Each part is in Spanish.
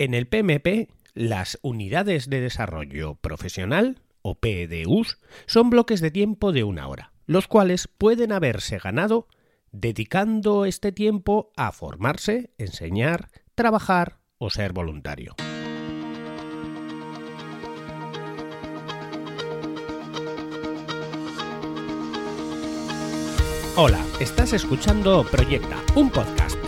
En el PMP, las unidades de desarrollo profesional, o PDUs, son bloques de tiempo de una hora, los cuales pueden haberse ganado dedicando este tiempo a formarse, enseñar, trabajar o ser voluntario. Hola, estás escuchando Proyecta, un podcast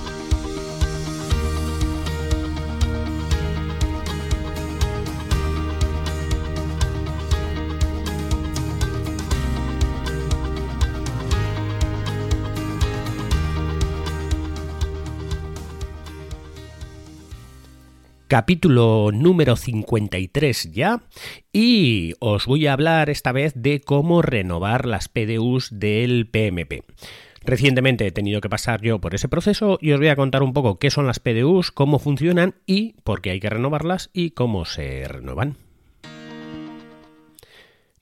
Capítulo número 53 ya y os voy a hablar esta vez de cómo renovar las PDUs del PMP. Recientemente he tenido que pasar yo por ese proceso y os voy a contar un poco qué son las PDUs, cómo funcionan y por qué hay que renovarlas y cómo se renuevan.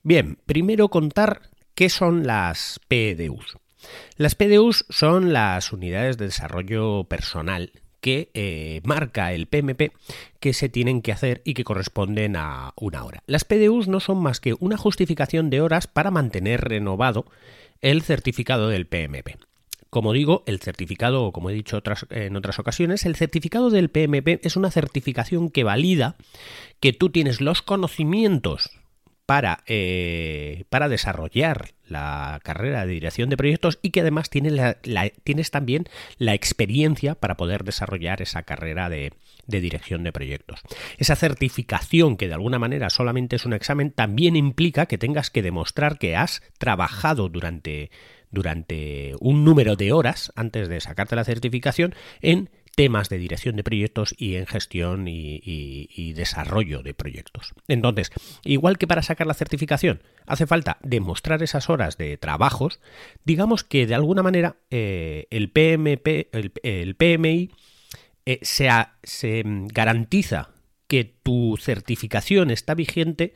Bien, primero contar qué son las PDUs. Las PDUs son las unidades de desarrollo personal que eh, marca el PMP que se tienen que hacer y que corresponden a una hora. Las PDUs no son más que una justificación de horas para mantener renovado el certificado del PMP. Como digo, el certificado, o como he dicho en otras ocasiones, el certificado del PMP es una certificación que valida que tú tienes los conocimientos para, eh, para desarrollar la carrera de dirección de proyectos y que además tienes, tienes también la experiencia para poder desarrollar esa carrera de, de, dirección de proyectos. Esa certificación, que de alguna manera solamente es un examen, también implica que tengas que demostrar que has trabajado durante, durante un número de horas antes de sacarte la certificación en temas de dirección de proyectos y en gestión y, desarrollo de proyectos. Entonces, igual que para sacar la certificación hace falta demostrar esas horas de trabajos, digamos que de alguna manera eh, el PMP, el, PMI eh, se, se garantiza que tu certificación está vigente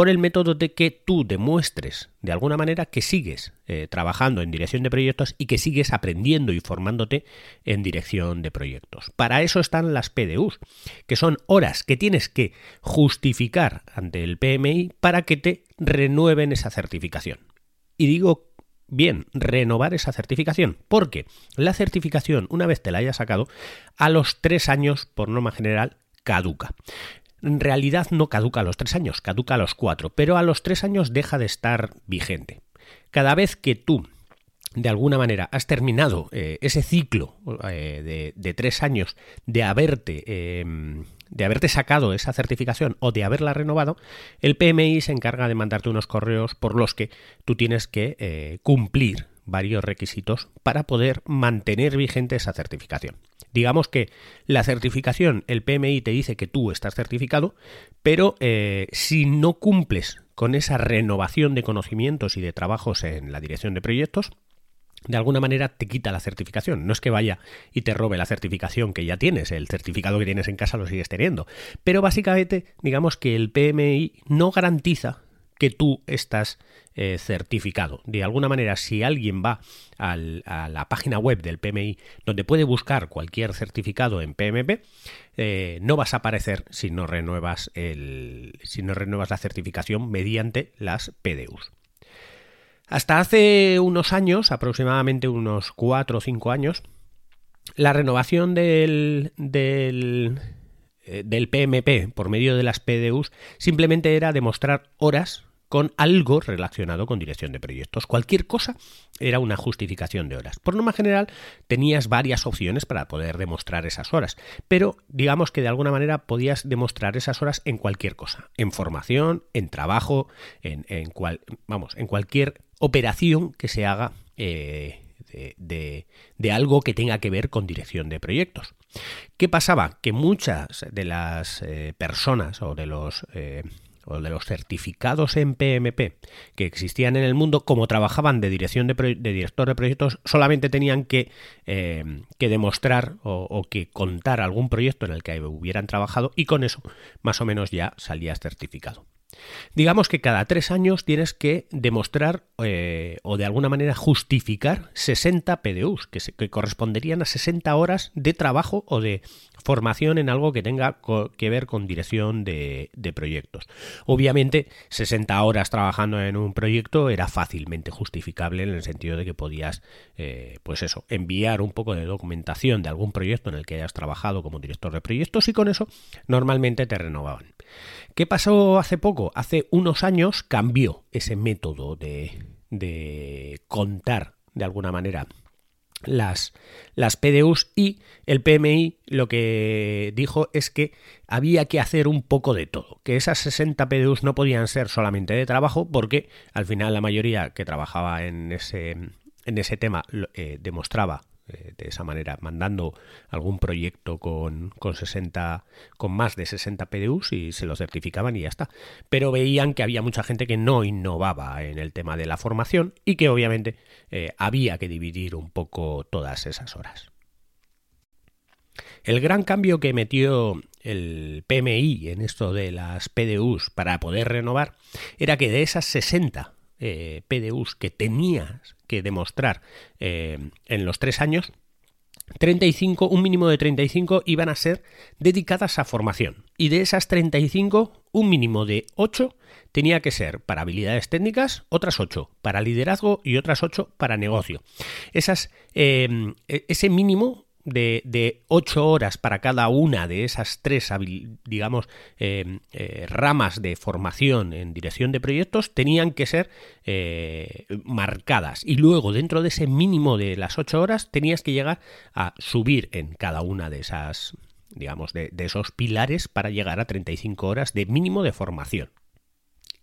por el método de que tú demuestres de alguna manera que sigues eh, trabajando en dirección de proyectos y que sigues aprendiendo y formándote en dirección de proyectos. Para eso están las PDUs, que son horas que tienes que justificar ante el PMI para que te renueven esa certificación. Y digo bien, renovar esa certificación, porque la certificación, una vez te la hayas sacado, a los tres años, por norma general, caduca en realidad no caduca a los tres años, caduca a los cuatro, pero a los tres años deja de estar vigente. Cada vez que tú de alguna manera has terminado eh, ese ciclo eh, de, tres años de haberte, em, de haberte sacado esa certificación o de haberla renovado, el PMI se encarga de mandarte unos correos por los que tú tienes que eh, cumplir varios requisitos para poder mantener vigente esa certificación. Digamos que la certificación, el PMI te dice que tú estás certificado, pero eh, si no cumples con esa renovación de conocimientos y de trabajos en la dirección de proyectos, de alguna manera te quita la certificación. No es que vaya y te robe la certificación que ya tienes, el certificado que tienes en casa lo sigues teniendo. Pero básicamente, digamos que el PMI no garantiza que tú estás eh, certificado. De alguna manera, si alguien va a la página web del PMI donde puede buscar cualquier certificado en PMP, eh, no vas a aparecer si no renuevas el, si no renuevas la certificación mediante las PDUs. Hasta hace unos años, aproximadamente unos 4 o 5 años, la renovación del, del, eh, del PMP por medio de las PDUs simplemente era demostrar horas con algo relacionado con dirección de proyectos. Cualquier cosa era una justificación de horas. Por norma general, tenías varias opciones para poder demostrar esas horas, pero digamos que de alguna manera podías demostrar esas horas en cualquier cosa, en formación, en trabajo, en, cual, vamos, en cualquier operación que se haga eh, de, algo que tenga que ver con dirección de proyectos. ¿Qué pasaba? Que muchas de las eh, personas o de los eh, o de los certificados en PMP que existían en el mundo, como trabajaban de dirección de, director de proyectos, solamente tenían que, eh, que demostrar o, que contar algún proyecto en el que hubieran trabajado y con eso más o menos ya salías certificado. Digamos que cada tres años tienes que demostrar eh, o de alguna manera justificar 60 PDUs, que, corresponderían a 60 horas de trabajo o de formación en algo que tenga que ver con dirección de, proyectos. Obviamente, 60 horas trabajando en un proyecto era fácilmente justificable en el sentido de que podías, eh, pues eso, enviar un poco de documentación de algún proyecto en el que hayas trabajado como director de proyectos y con eso normalmente te renovaban. ¿Qué pasó hace poco? Hace unos años cambió ese método de, de contar de alguna manera las, las PDUs y el PMI lo que dijo es que había que hacer un poco de todo, que esas 60 PDUs no podían ser solamente de trabajo porque al final la mayoría que trabajaba en ese, en ese tema eh, demostraba eh, de esa manera, mandando algún proyecto con, con 60, con más de 60 PDUs y se lo certificaban y ya está. Pero veían que había mucha gente que no innovaba en el tema de la formación y que obviamente eh, había que dividir un poco todas esas horas. El gran cambio que metió el PMI en esto de las PDUs para poder renovar era que de esas 60 eh, PDUs que tenías que demostrar eh, en los tres años, 35, un mínimo de 35 iban a ser dedicadas a formación. Y de esas 35, un mínimo de 8 tenía que ser para habilidades técnicas, otras 8 para liderazgo y otras 8 para negocio. Eh, e-, ese mínimo de, de, ocho horas para cada una de esas tres, digamos, eh, eh, ramas de formación en dirección de proyectos tenían que ser eh, marcadas. Y luego, dentro de ese mínimo de las ocho horas, tenías que llegar a subir en cada una de esas, digamos, de, de esos pilares para llegar a 35 horas de mínimo de formación.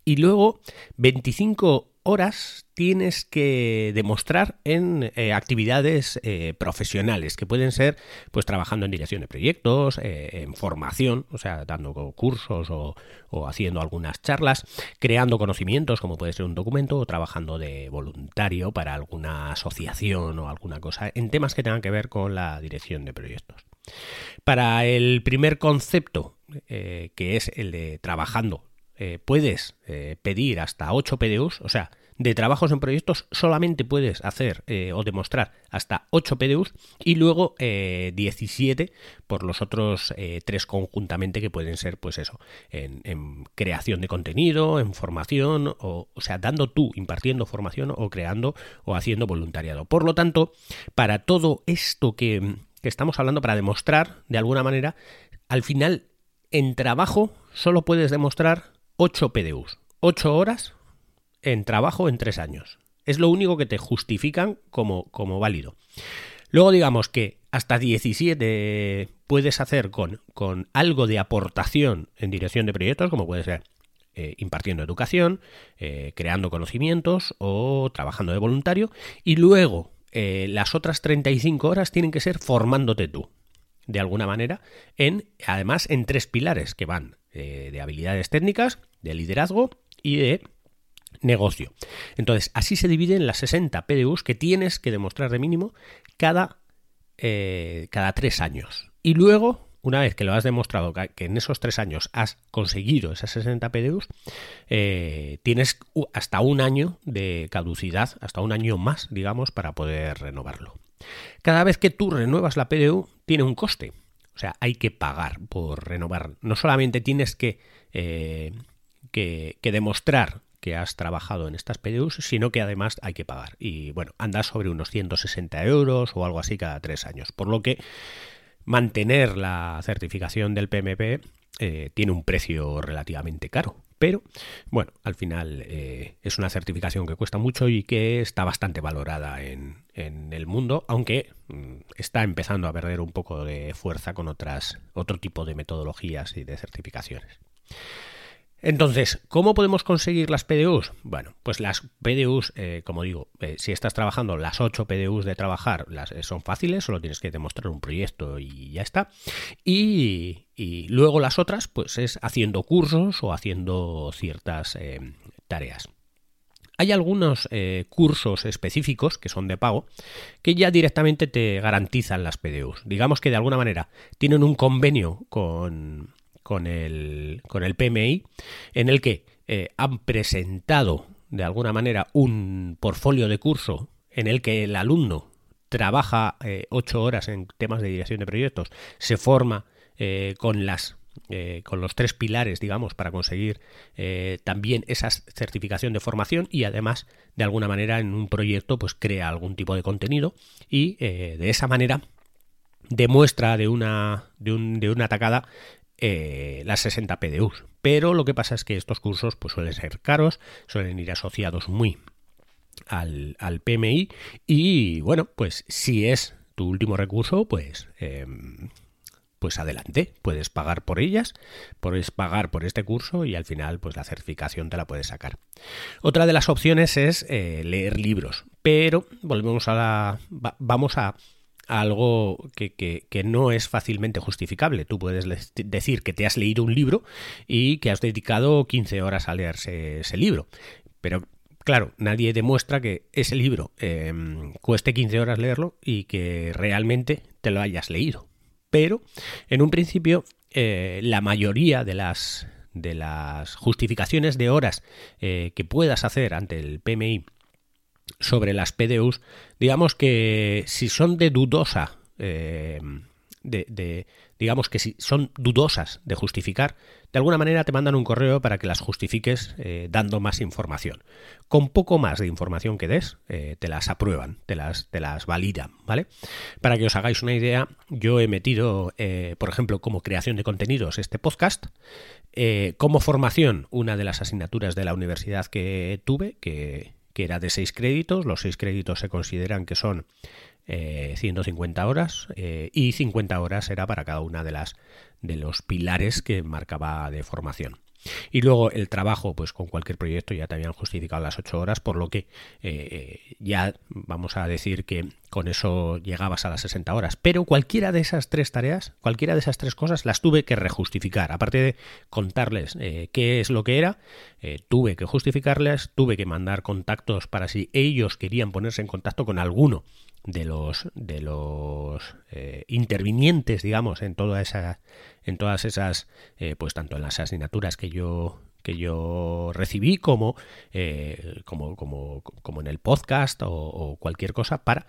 Y luego, 25 horas tienes que demostrar en eh, actividades eh, profesionales que pueden ser pues trabajando en dirección de proyectos, eh, en formación, o sea, dando cursos o, o, haciendo algunas charlas, creando conocimientos como puede ser un documento o trabajando de voluntario para alguna asociación o alguna cosa en temas que tengan que ver con la dirección de proyectos. Para el primer concepto, que es el de trabajando eh, puedes eh, pedir hasta 8 PDUs, o sea, de trabajos en proyectos solamente puedes hacer eh, o demostrar hasta 8 PDUs y luego 17 por los otros 3 conjuntamente que pueden ser, pues eso, en, creación de contenido, en formación, o, sea, dando tú, impartiendo formación o creando o haciendo voluntariado. Por lo tanto, para todo esto que estamos hablando, para demostrar de alguna manera, al final, en trabajo solo puedes demostrar 8 PDUs, 8 horas en trabajo en 3 años. Es lo único que te justifican como, como válido. Luego digamos que hasta 17 puedes hacer con, con algo de aportación en dirección de proyectos, como puede ser eh, impartiendo educación, eh, creando conocimientos o trabajando de voluntario. Y luego eh, las otras 35 horas tienen que ser formándote tú, de alguna manera, en además en tres pilares que van de habilidades técnicas, de liderazgo y de negocio. Entonces, así se dividen las 60 PDUs que tienes que demostrar de mínimo cada, eh, cada tres años. Y luego, una vez que lo has demostrado, que en esos tres años has conseguido esas 60 PDUs, eh, tienes hasta un año de caducidad, hasta un año más, digamos, para poder renovarlo. Cada vez que tú renuevas la PDU, tiene un coste. O sea, hay que pagar por renovar. No solamente tienes que, eh, que, demostrar que has trabajado en estas PDUs, sino que además hay que pagar. Y bueno, anda sobre unos 160 euros o algo así cada tres años. Por lo que mantener la certificación del PMP eh, tiene un precio relativamente caro. Pero bueno, al final eh, es una certificación que cuesta mucho y que está bastante valorada en, en el mundo, aunque mm, está empezando a perder un poco de fuerza con otras, otro tipo de metodologías y de certificaciones. Entonces, ¿cómo podemos conseguir las PDUs? Bueno, pues las PDUs, eh, como digo, eh, si estás trabajando las 8 PDUs de trabajar, las, eh, son fáciles, solo tienes que demostrar un proyecto y ya está. Y, y luego las otras, pues es haciendo cursos o haciendo ciertas tareas. Hay algunos cursos específicos que son de pago que ya directamente te garantizan las PDUs. Digamos que de alguna manera tienen un convenio con, con el, con el PMI, en el que eh, han presentado de alguna manera un portfolio de curso en el que el alumno trabaja eh, ocho horas en temas de dirección de proyectos, se forma eh, con las con los tres pilares, digamos, para conseguir también esa certificación de formación y además, de alguna manera, en un proyecto, pues crea algún tipo de contenido y de esa manera demuestra de una, de, un, de una tacada las 60 PDUs. Pero lo que pasa es que estos cursos pues, suelen ser caros, suelen ir asociados muy al, al PMI y bueno, pues si es tu último recurso, pues... Em, pues adelante, puedes pagar por ellas, puedes pagar por este curso y al final pues la certificación te la puedes sacar. Otra de las opciones es eh, leer libros, pero volvemos a la... vamos a algo que, no es fácilmente justificable. Tú puedes decir que te has leído un libro y que has dedicado 15 horas a leerse ese libro. Pero claro, nadie demuestra que ese libro em, cueste 15 horas leerlo y que realmente te lo hayas leído. Pero, en un principio, eh, la mayoría de las, de las justificaciones de horas eh, que puedas hacer ante el PMI sobre las PDUs, digamos que si son de dudosa, eh, de, digamos que si son dudosas de justificar, de alguna manera te mandan un correo para que las justifiques eh, dando más información. Con poco más de información que des, eh, te las aprueban, te las, te las validan, ¿vale? Para que os hagáis una idea, yo he metido, por ejemplo, como creación de contenidos este podcast, como formación, una de las asignaturas de la universidad que tuve, que que era de 6 créditos. Los 6 créditos se consideran que son 150 eh, horas eh, y 50 horas era para cada una de las de los pilares que marcaba de formación. Y luego el trabajo, pues con cualquier proyecto ya te habían justificado las 8 horas, por lo que eh, ya vamos a decir que con eso llegabas a las 60 horas. Pero cualquiera de esas tres tareas, cualquiera de esas tres cosas, las tuve que rejustificar. Aparte de contarles eh, qué es lo que era, eh, tuve que justificarles, tuve que mandar contactos para si ellos querían ponerse en contacto con alguno de los de los eh, intervinientes digamos en toda esa en todas esas eh, pues tanto en las asignaturas que yo que yo recibí como, eh, como, como, como, en el podcast o, cualquier cosa para,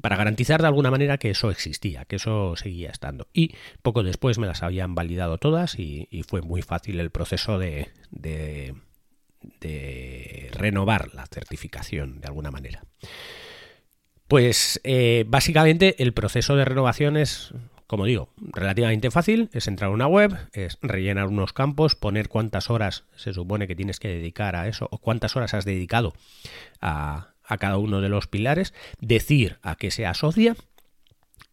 para garantizar de alguna manera que eso existía, que eso seguía estando. Y poco después me las habían validado todas y, fue muy fácil el proceso de, de, de renovar la certificación de alguna manera. Pues eh, básicamente el proceso de renovación es, como digo, relativamente fácil. Es entrar a una web, es rellenar unos campos, poner cuántas horas se supone que tienes que dedicar a eso o cuántas horas has dedicado a, cada uno de los pilares, decir a qué se asocia.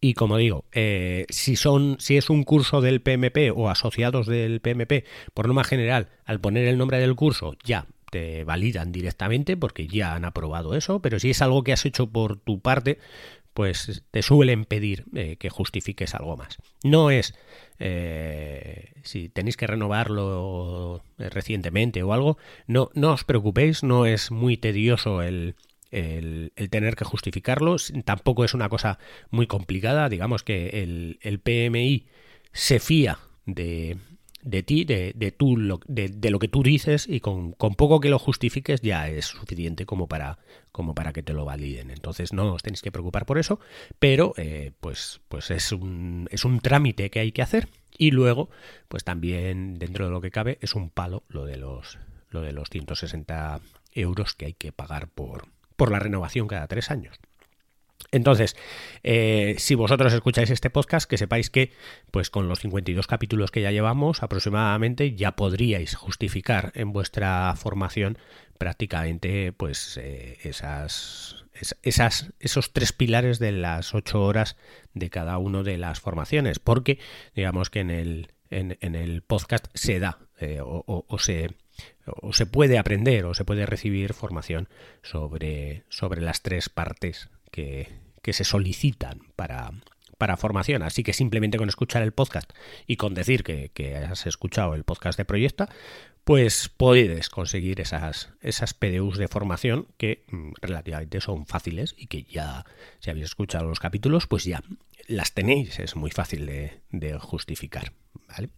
Y como digo, eh, si son, si es un curso del PMP o asociados del PMP, por norma general, al poner el nombre del curso, ya validan directamente porque ya han aprobado eso, pero si es algo que has hecho por tu parte, pues te suelen pedir eh, que justifiques algo más. No es eh, si tenéis que renovarlo eh, recientemente o algo, no, no os preocupéis, no es muy tedioso el, el, tener que justificarlo, tampoco es una cosa muy complicada, digamos que el, el PMI se fía de, de ti, de, de, tú, lo, de, de, lo que tú dices y con, con, poco que lo justifiques ya es suficiente como para, como para que te lo validen. Entonces no os tenéis que preocupar por eso, pero eh, pues, pues es, un, es un trámite que hay que hacer y luego pues también dentro de lo que cabe es un palo lo de los, lo de los 160 euros que hay que pagar por, por la renovación cada tres años. Entonces, eh, si vosotros escucháis este podcast, que sepáis que, pues con los 52 capítulos que ya llevamos, aproximadamente ya podríais justificar en vuestra formación prácticamente, pues, eh, esas, esos tres pilares de las ocho horas de cada una de las formaciones, porque digamos que en el, en, el podcast se da eh, o, se o se puede aprender o se puede recibir formación sobre, sobre las tres partes que, se solicitan para, para formación. Así que simplemente con escuchar el podcast y con decir que, has escuchado el podcast de Proyecta, pues puedes conseguir esas, esas PDUs de formación que mm, relativamente son fáciles y que ya, si habéis escuchado los capítulos, pues ya las tenéis. Es muy fácil de, justificar. ¿vale?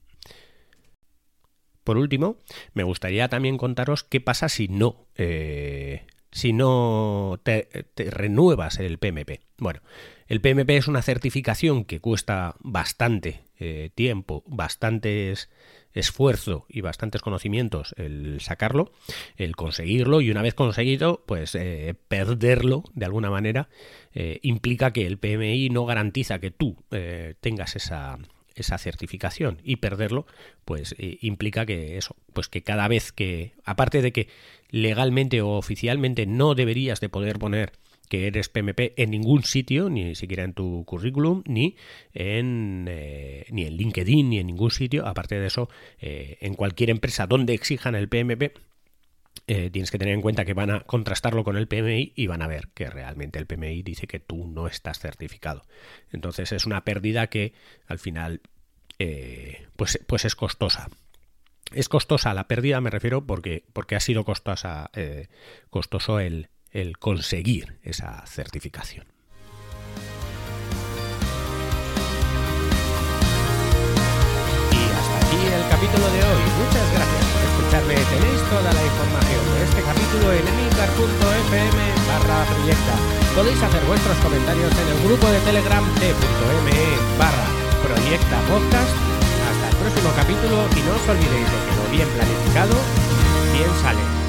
por último, me gustaría también contaros qué pasa si no, eh, si no te, renuevas el PMP. Bueno, el PMP es una certificación que cuesta bastante eh, tiempo, bastantes esfuerzo y bastantes conocimientos el sacarlo, el conseguirlo y una vez conseguido, pues eh, perderlo de alguna manera eh, implica que el PMI no garantiza que tú tengas esa, esa certificación y perderlo pues implica que eso pues que cada vez que aparte de que legalmente o oficialmente no deberías de poder poner que eres PMP en ningún sitio, ni siquiera en tu currículum, ni en, eh, ni en LinkedIn, ni en ningún sitio. Aparte de eso, eh, en cualquier empresa donde exijan el PMP, eh, tienes que tener en cuenta que van a contrastarlo con el PMI y van a ver que realmente el PMI dice que tú no estás certificado. Entonces es una pérdida que al final pues, pues es costosa. Es costosa la pérdida, me refiero, porque, porque ha sido costosa, costoso el, el conseguir esa certificación. Y hasta aquí el capítulo de hoy. Muchas gracias escucharme. Tenéis toda la información de este capítulo en emilcar.fm barra proyecta. Podéis hacer vuestros comentarios en el grupo de telegram t.me barra proyecta podcast. Hasta el próximo capítulo y no os olvidéis de que lo bien planificado bien sale.